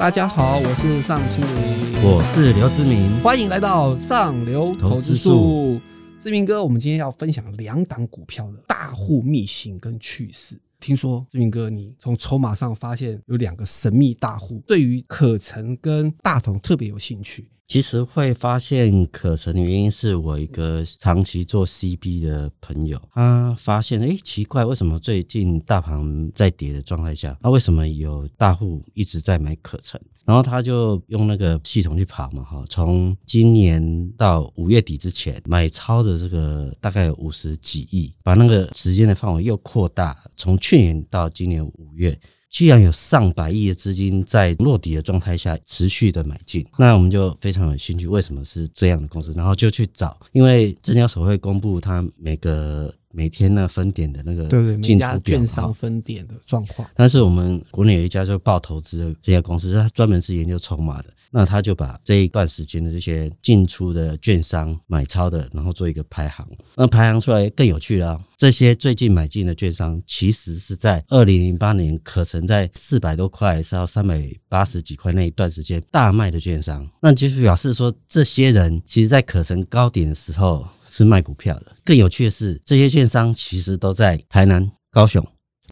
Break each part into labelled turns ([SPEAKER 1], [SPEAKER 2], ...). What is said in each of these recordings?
[SPEAKER 1] 大家好，我是尚清林，
[SPEAKER 2] 我是刘志明，
[SPEAKER 1] 欢迎来到上流投资术。志明哥，我们今天要分享两档股票的大户秘辛跟趣事。听说志明哥，你从筹码上发现有两个神秘大户，对于可成跟大同特别有兴趣。
[SPEAKER 2] 其实会发现可成的原因是我一个长期做 CB 的朋友，他发现哎奇怪，为什么最近大盘在跌的状态下，那为什么有大户一直在买可成？然后他就用那个系统去跑嘛，哈，从今年到五月底之前买超的这个大概五十几亿，把那个时间的范围又扩大，从去年到今年五月。既然有上百亿的资金在落底的状态下持续的买进，那我们就非常有兴趣，为什么是这样的公司？然后就去找，因为证交所会公布它每个每天那分点的那个进出表，
[SPEAKER 1] 券商分点的状况。
[SPEAKER 2] 但是我们国内有一家就报投资的这家公司，它专门是研究筹码的。那他就把这一段时间的这些进出的券商买超的，然后做一个排行。那排行出来更有趣了，这些最近买进的券商，其实是在二零零八年可曾在四百多块，是到三百八十几块那一段时间大卖的券商。那就是表示说，这些人其实在可曾高点的时候是卖股票的。更有趣的是，这些券商其实都在台南、高雄。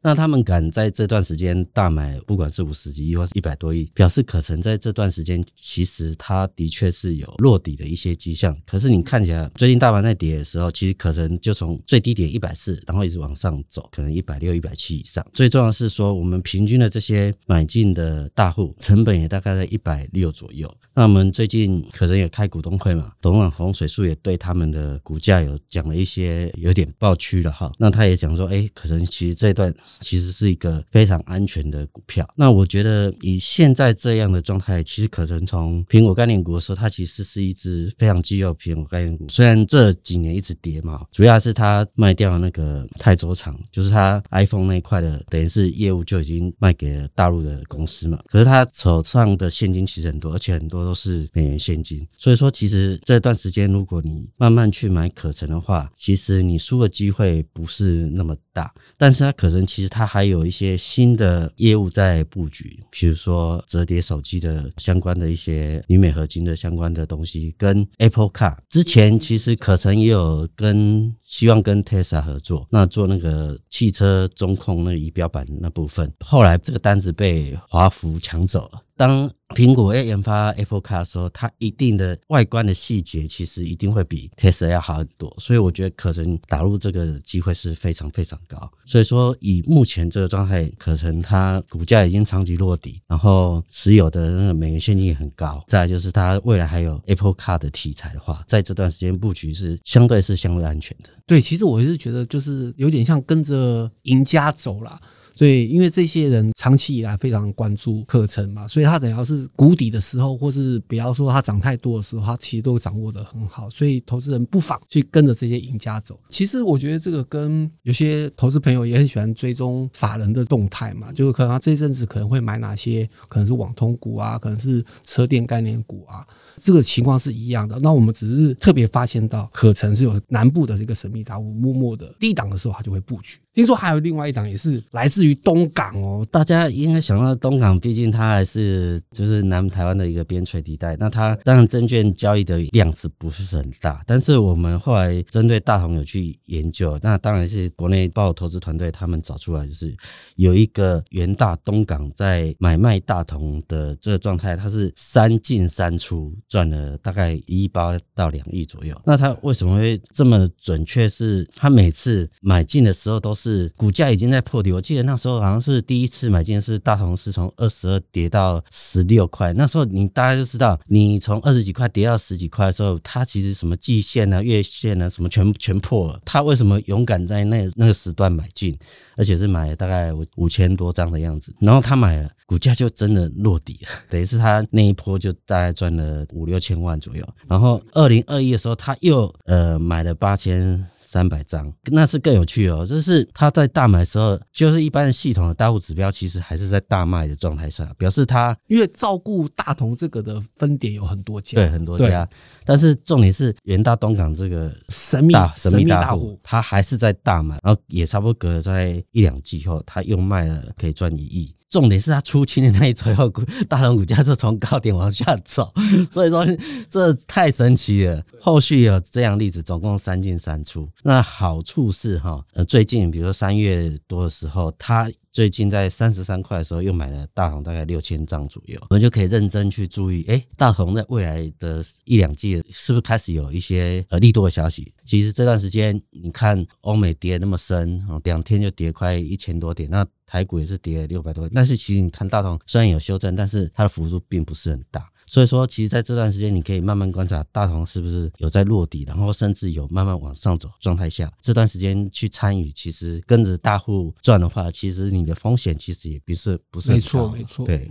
[SPEAKER 2] 那他们敢在这段时间大买，不管是五十几亿或是一百多亿，表示可成在这段时间其实它的确是有落底的一些迹象。可是你看起来最近大盘在跌的时候，其实可成就从最低点一百四，然后一直往上走，可能一百六、一百七以上。最重要是说，我们平均的这些买进的大户成本也大概在一百六左右。那我们最近可能也开股东会嘛，董事长洪水树也对他们的股价有讲了一些有点爆区了哈。那他也讲说，哎，可能其实这段。其实是一个非常安全的股票。那我觉得以现在这样的状态，其实可能从苹果概念股的时候，它其实是一只非常肌肉苹果概念股。虽然这几年一直跌嘛，主要是它卖掉那个泰州厂，就是它 iPhone 那一块的，等于是业务就已经卖给了大陆的公司嘛。可是它手上的现金其实很多，而且很多都是美元现金。所以说，其实这段时间如果你慢慢去买可成的话，其实你输的机会不是那么大。但是它可能其实它还有一些新的业务在布局，比如说折叠手机的相关的一些铝镁合金的相关的东西，跟 Apple Car 之前其实可成也有跟希望跟 Tesla 合作，那做那个汽车中控那仪表板那部分，后来这个单子被华福抢走了。当苹果要研发 Apple Car 的时候，它一定的外观的细节其实一定会比 Tesla 要好很多，所以我觉得可成打入这个机会是非常非常高。所以说以目前这个状态，可成它股价已经长期落底，然后持有的那个美元现金也很高。再就是它未来还有 Apple Car 的题材的话，在这段时间布局是相对是相对安全的。
[SPEAKER 1] 对，其实我是觉得就是有点像跟着赢家走了。所以，因为这些人长期以来非常关注课程嘛，所以他等要是谷底的时候，或是不要说他涨太多的时候，他其实都掌握的很好。所以，投资人不妨去跟着这些赢家走。其实，我觉得这个跟有些投资朋友也很喜欢追踪法人的动态嘛，就是可能他这阵子可能会买哪些，可能是网通股啊，可能是车电概念股啊。这个情况是一样的，那我们只是特别发现到可成是有南部的这个神秘大户，默默的低档的时候，他就会布局。听说还有另外一档也是来自于东港哦，
[SPEAKER 2] 大家应该想到东港，毕竟它还是就是南台湾的一个边陲地带。那它当然证券交易的量是不是很大？但是我们后来针对大同有去研究，那当然是国内报投资团队他们找出来，就是有一个元大东港在买卖大同的这个状态，它是三进三出。赚了大概一亿八到两亿左右。那他为什么会这么准确？是他每次买进的时候都是股价已经在破底。我记得那时候好像是第一次买进是大同是从二十二跌到十六块。那时候你大家就知道，你从二十几块跌到十几块的时候，它其实什么季线啊、月线啊什么全全破了。他为什么勇敢在那那个时段买进，而且是买了大概五千多张的样子？然后他买了，股价就真的落底了，等于是他那一波就大概赚了。五六千万左右，然后二零二一的时候，他又呃买了八千三百张，那是更有趣哦。就是他在大买的时候，就是一般的系统的大户指标，其实还是在大卖的状态下，表示他
[SPEAKER 1] 因为照顾大同这个的分点有很多家，
[SPEAKER 2] 对很多家，但是重点是元大东港这个
[SPEAKER 1] 神秘
[SPEAKER 2] 神秘大户，他还是在大买，然后也差不多隔了在一两季后，他又卖了可以赚一亿。重点是它出清的那一周后，大同股价就从高点往下走，所以说这太神奇了。后续有这样例子，总共三进三出。那好处是哈，呃，最近比如说三月多的时候，它最近在三十三块的时候又买了大同大概六千张左右，我们就可以认真去注意，哎，大同在未来的一两季是不是开始有一些呃利多的消息？其实这段时间你看欧美跌那么深，两天就跌快一千多点，那台股也是跌了六百多，但是其实你看大同虽然有修正，但是它的幅度并不是很大。所以说，其实在这段时间，你可以慢慢观察大同是不是有在落底，然后甚至有慢慢往上走状态下，这段时间去参与，其实跟着大户赚的话，其实你的风险其实也不是不是
[SPEAKER 1] 没错没错。
[SPEAKER 2] 对。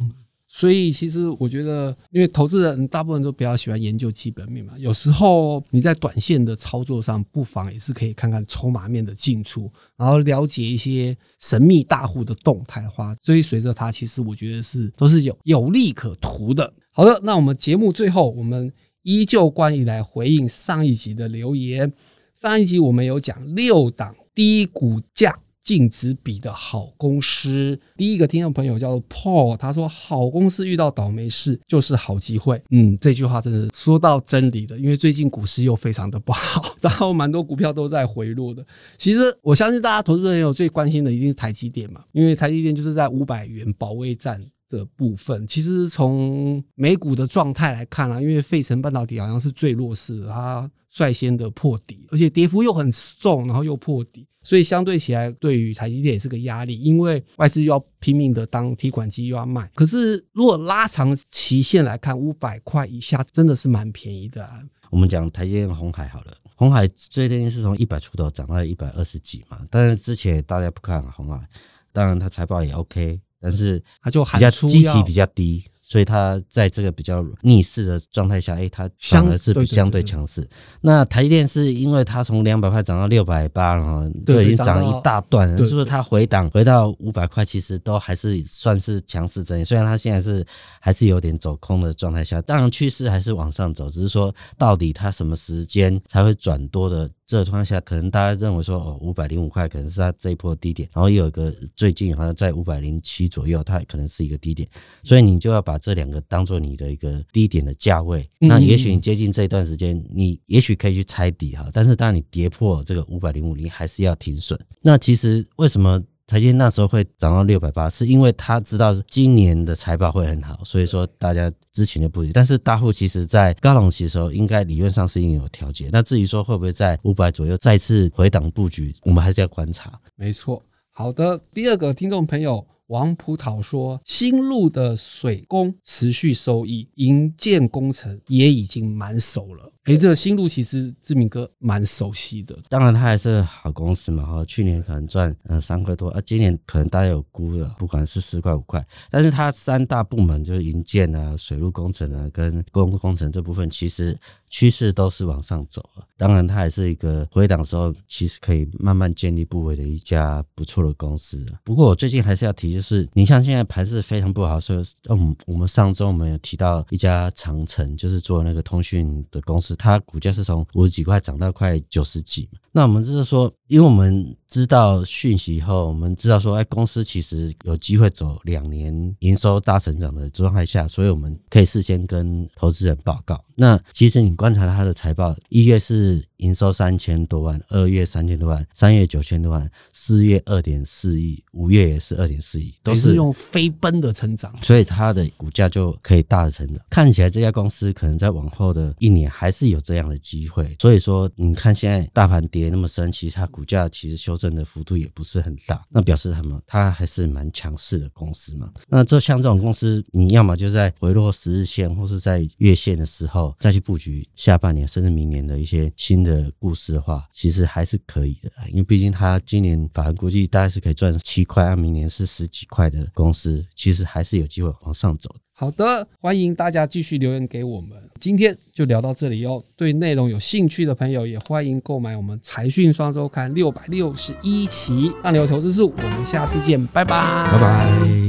[SPEAKER 1] 所以其实我觉得，因为投资人大部分都比较喜欢研究基本面嘛，有时候你在短线的操作上，不妨也是可以看看筹码面的进出，然后了解一些神秘大户的动态的话，追随着它，其实我觉得是都是有有利可图的。好的，那我们节目最后，我们依旧关于来回应上一集的留言。上一集我们有讲六档低股价净值比的好公司。第一个听众朋友叫做 Paul，他说：“好公司遇到倒霉事就是好机会。”嗯，这句话真的说到真理了，因为最近股市又非常的不好，然后蛮多股票都在回落的。其实我相信大家投资人有最关心的一定是台积电嘛，因为台积电就是在五百元保卫战。的部分，其实从美股的状态来看啊，因为费城半导体好像是最弱势，它率先的破底，而且跌幅又很重，然后又破底，所以相对起来，对于台积电也是个压力，因为外资又要拼命的当提款机又要卖。可是如果拉长期限来看，五百块以下真的是蛮便宜的。
[SPEAKER 2] 我们讲台积电、红海好了，红海最近是从一百出头涨到一百二十几嘛，但是之前大家不看红海，当然它财报也 OK。但是
[SPEAKER 1] 它就
[SPEAKER 2] 比较基期比较低。所以它在这个比较逆势的状态下，哎，它反而是相对强势。那台积电是因为它从两百块涨到六百八了，就已经涨了一大段了。是不是它回档回到五百块，其实都还是算是强势整理。虽然它现在是还是有点走空的状态下，当然趋势还是往上走，只是说到底它什么时间才会转多的这状况下，可能大家认为说哦，五百零五块可能是它这一波低点，然后又有一个最近好像在五百零七左右，它可能是一个低点，所以你就要把。这两个当做你的一个低点的价位，那也许你接近这一段时间，你也许可以去猜底哈。但是当你跌破这个五百零五，你还是要停损。那其实为什么台积那时候会涨到六百八？是因为他知道今年的财报会很好，所以说大家之前就布局。但是大户其实在高龙期的时候，应该理论上是应有调节。那至于说会不会在五百左右再次回档布局，我们还是要观察。
[SPEAKER 1] 没错，好的，第二个听众朋友。王葡萄说：“新路的水工持续收益，营建工程也已经满手了。”哎，这个新路其实志明哥蛮熟悉的。
[SPEAKER 2] 当然，他还是好公司嘛。哈，去年可能赚呃三块多，啊，今年可能大家有估了，不管是四块五块。但是它三大部门就是营建啊、水路工程啊跟公共工程这部分，其实趋势都是往上走了。当然，它还是一个回档时候，其实可以慢慢建立部位的一家不错的公司。不过我最近还是要提，就是你像现在盘势非常不好，所以嗯，我们上周我们有提到一家长城，就是做那个通讯的公司。它股价是从五十几块涨到快九十几，那我们就是说，因为我们知道讯息以后，我们知道说，哎，公司其实有机会走两年营收大成长的状态下，所以我们可以事先跟投资人报告。那其实你观察它的财报，一月是。营收三千多万，二月三千多万，三月九千多万，四月二点四亿，五月也是二点四亿，
[SPEAKER 1] 都是用飞奔的成长，
[SPEAKER 2] 所以它的股价就可以大的成长。看起来这家公司可能在往后的一年还是有这样的机会。所以说，你看现在大盘跌那么深，其实它股价其实修正的幅度也不是很大，那表示什么？它还是蛮强势的公司嘛。那这像这种公司，你要么就在回落十日线或是在月线的时候再去布局下半年甚至明年的一些新。的故事的话，其实还是可以的，因为毕竟他今年反而估计大概是可以赚七块，按明年是十几块的公司，其实还是有机会往上走。
[SPEAKER 1] 好的，欢迎大家继续留言给我们，今天就聊到这里哦。对内容有兴趣的朋友，也欢迎购买我们财讯双周刊六百六十一期《上流投资术》，我们下次见，拜拜，
[SPEAKER 2] 拜拜。